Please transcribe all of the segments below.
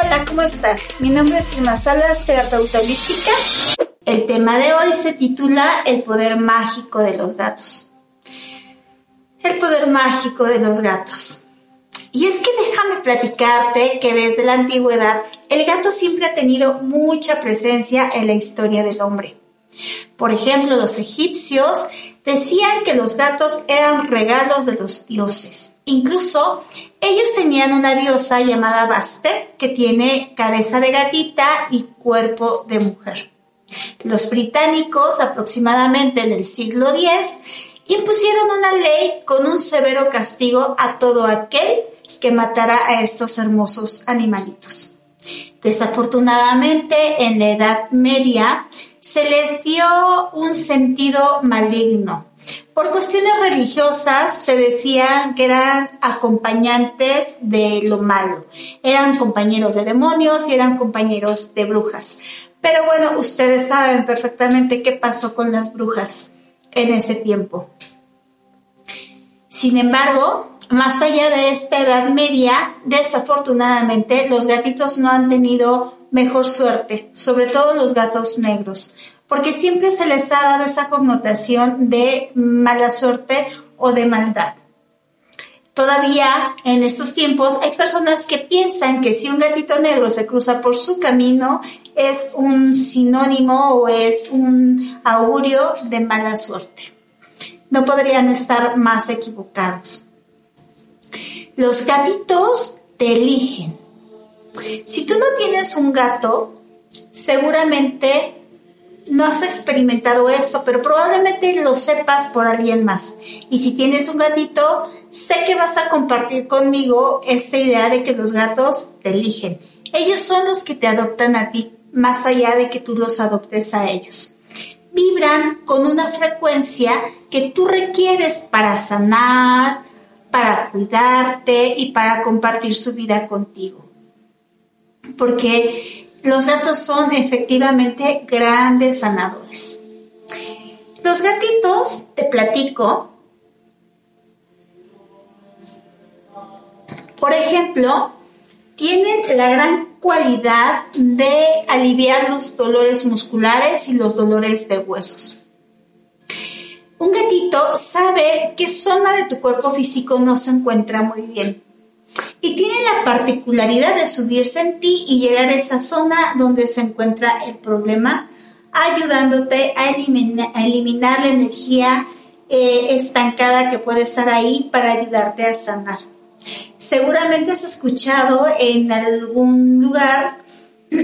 Hola, ¿cómo estás? Mi nombre es Irma Salas, terapeuta holística. El tema de hoy se titula El poder mágico de los gatos. El poder mágico de los gatos. Y es que déjame platicarte que desde la antigüedad el gato siempre ha tenido mucha presencia en la historia del hombre. Por ejemplo, los egipcios decían que los gatos eran regalos de los dioses. Incluso ellos tenían una diosa llamada Bastet que tiene cabeza de gatita y cuerpo de mujer. Los británicos, aproximadamente en el siglo X, impusieron una ley con un severo castigo a todo aquel que matara a estos hermosos animalitos. Desafortunadamente, en la Edad Media se les dio un sentido maligno. Por cuestiones religiosas se decían que eran acompañantes de lo malo, eran compañeros de demonios y eran compañeros de brujas. Pero bueno, ustedes saben perfectamente qué pasó con las brujas en ese tiempo. Sin embargo, más allá de esta edad media, desafortunadamente los gatitos no han tenido mejor suerte, sobre todo los gatos negros, porque siempre se les ha dado esa connotación de mala suerte o de maldad. Todavía en estos tiempos hay personas que piensan que si un gatito negro se cruza por su camino es un sinónimo o es un augurio de mala suerte. No podrían estar más equivocados. Los gatitos te eligen. Si tú no tienes un gato, seguramente no has experimentado esto, pero probablemente lo sepas por alguien más. Y si tienes un gatito, sé que vas a compartir conmigo esta idea de que los gatos te eligen. Ellos son los que te adoptan a ti, más allá de que tú los adoptes a ellos. Vibran con una frecuencia que tú requieres para sanar, para cuidarte y para compartir su vida contigo. Porque los gatos son efectivamente grandes sanadores. Los gatitos, te platico, por ejemplo, tienen la gran cualidad de aliviar los dolores musculares y los dolores de huesos. Un gatito sabe qué zona de tu cuerpo físico no se encuentra muy bien. Y tiene la particularidad de subirse en ti y llegar a esa zona donde se encuentra el problema, ayudándote a, eliminar, la energía eh, estancada que puede estar ahí para ayudarte a sanar. Seguramente has escuchado en algún lugar o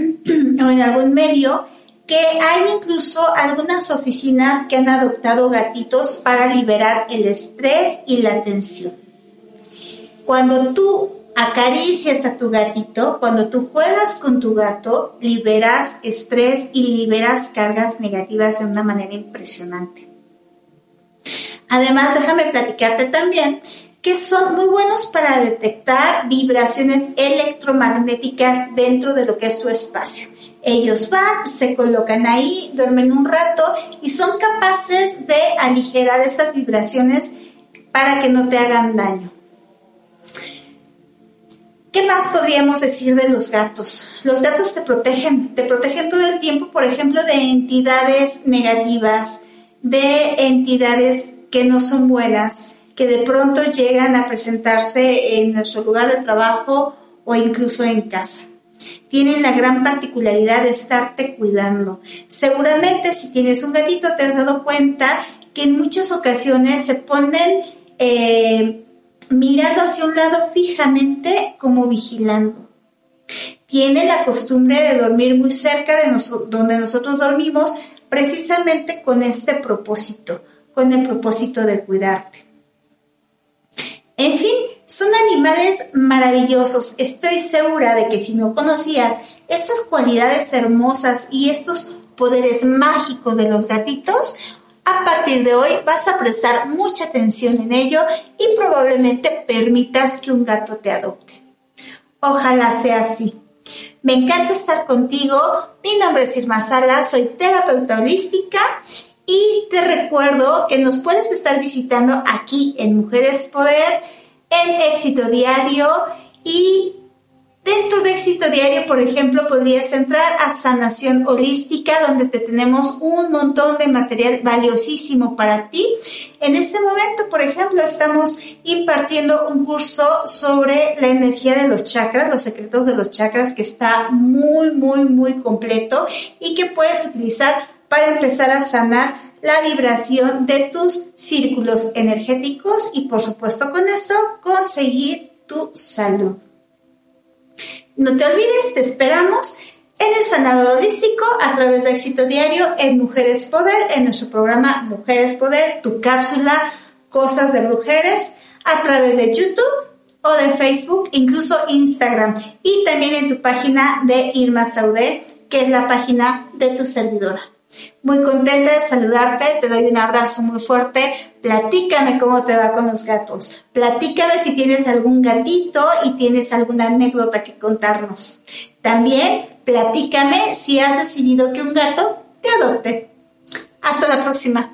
en algún medio que hay incluso algunas oficinas que han adoptado gatitos para liberar el estrés y la tensión. Cuando tú acaricias a tu gatito, cuando tú juegas con tu gato, liberas estrés y liberas cargas negativas de una manera impresionante. Además, déjame platicarte también que son muy buenos para detectar vibraciones electromagnéticas dentro de lo que es tu espacio. Ellos van, se colocan ahí, duermen un rato y son capaces de aligerar estas vibraciones para que no te hagan daño. ¿Qué más podríamos decir de los gatos? Los gatos te protegen, te protegen todo el tiempo, por ejemplo, de entidades negativas, de entidades que no son buenas, que de pronto llegan a presentarse en nuestro lugar de trabajo o incluso en casa tienen la gran particularidad de estarte cuidando. Seguramente si tienes un gatito te has dado cuenta que en muchas ocasiones se ponen eh, mirando hacia un lado fijamente como vigilando. Tiene la costumbre de dormir muy cerca de donde nosotros dormimos precisamente con este propósito, con el propósito de cuidarte. En fin, maravillosos. Estoy segura de que si no conocías estas cualidades hermosas y estos poderes mágicos de los gatitos, a partir de hoy vas a prestar mucha atención en ello y probablemente permitas que un gato te adopte. Ojalá sea así. Me encanta estar contigo. Mi nombre es Irma Sala, soy terapeuta holística y te recuerdo que nos puedes estar visitando aquí en Mujeres Poder, en Éxito Diario y Dentro de éxito diario, por ejemplo, podrías entrar a sanación holística, donde te tenemos un montón de material valiosísimo para ti. En este momento, por ejemplo, estamos impartiendo un curso sobre la energía de los chakras, los secretos de los chakras, que está muy, muy, muy completo y que puedes utilizar para empezar a sanar la vibración de tus círculos energéticos y por supuesto con eso conseguir tu salud. No te olvides, te esperamos en el sanador holístico a través de éxito diario en Mujeres Poder, en nuestro programa Mujeres Poder, tu cápsula Cosas de Mujeres, a través de YouTube o de Facebook, incluso Instagram, y también en tu página de Irma Saudé, que es la página de tu servidora. Muy contenta de saludarte, te doy un abrazo muy fuerte. Platícame cómo te va con los gatos. Platícame si tienes algún gatito y tienes alguna anécdota que contarnos. También platícame si has decidido que un gato te adopte. Hasta la próxima.